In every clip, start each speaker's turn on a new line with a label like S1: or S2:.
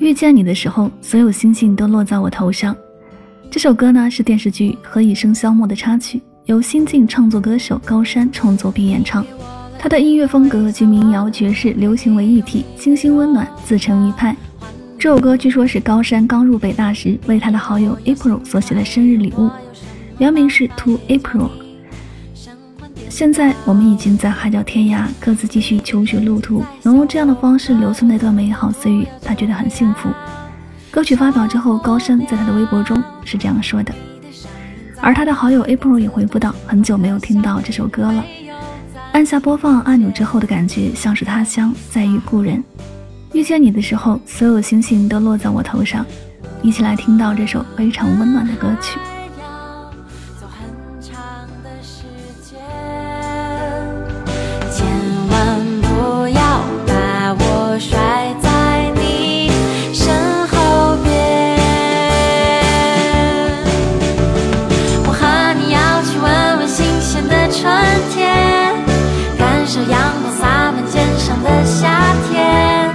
S1: 遇见你的时候，所有星星都落在我头上。这首歌呢是电视剧《何以笙箫默》的插曲，由新晋创作歌手高山创作并演唱。他的音乐风格及民谣、爵士、流行为一体，清新温暖，自成一派。这首歌据说是高山刚入北大时为他的好友 April 所写的生日礼物，原名是 To April。现在我们已经在海角天涯，各自继续求学路途，能用这样的方式留存那段美好岁月，他觉得很幸福。歌曲发表之后，高深在他的微博中是这样说的，而他的好友 April 也回复道：“很久没有听到这首歌了。”按下播放按钮之后的感觉，像是他乡再遇故人。遇见你的时候，所有星星都落在我头上。一起来听到这首非常温暖的歌曲。
S2: 春天感受阳光洒满肩上的夏天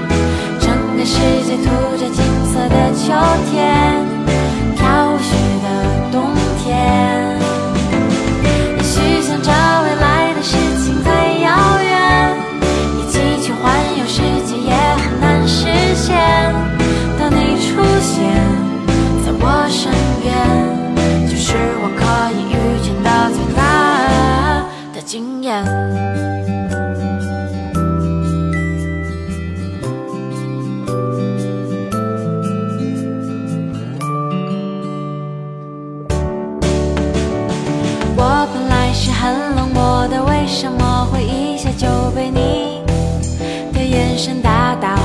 S2: 整个世界涂着金色的秋天。我本来是很冷漠的，为什么会一下就被你的眼神打倒？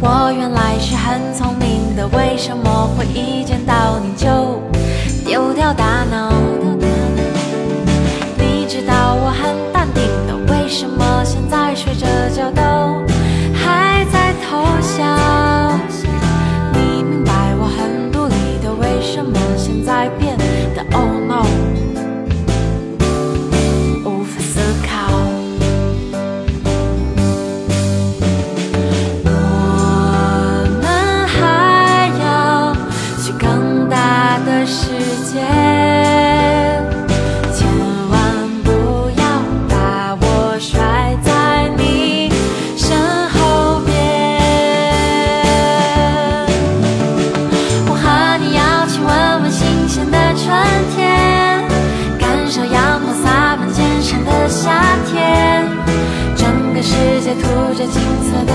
S2: 我原来是很聪明的，为什么会一见到你就丢掉大脑？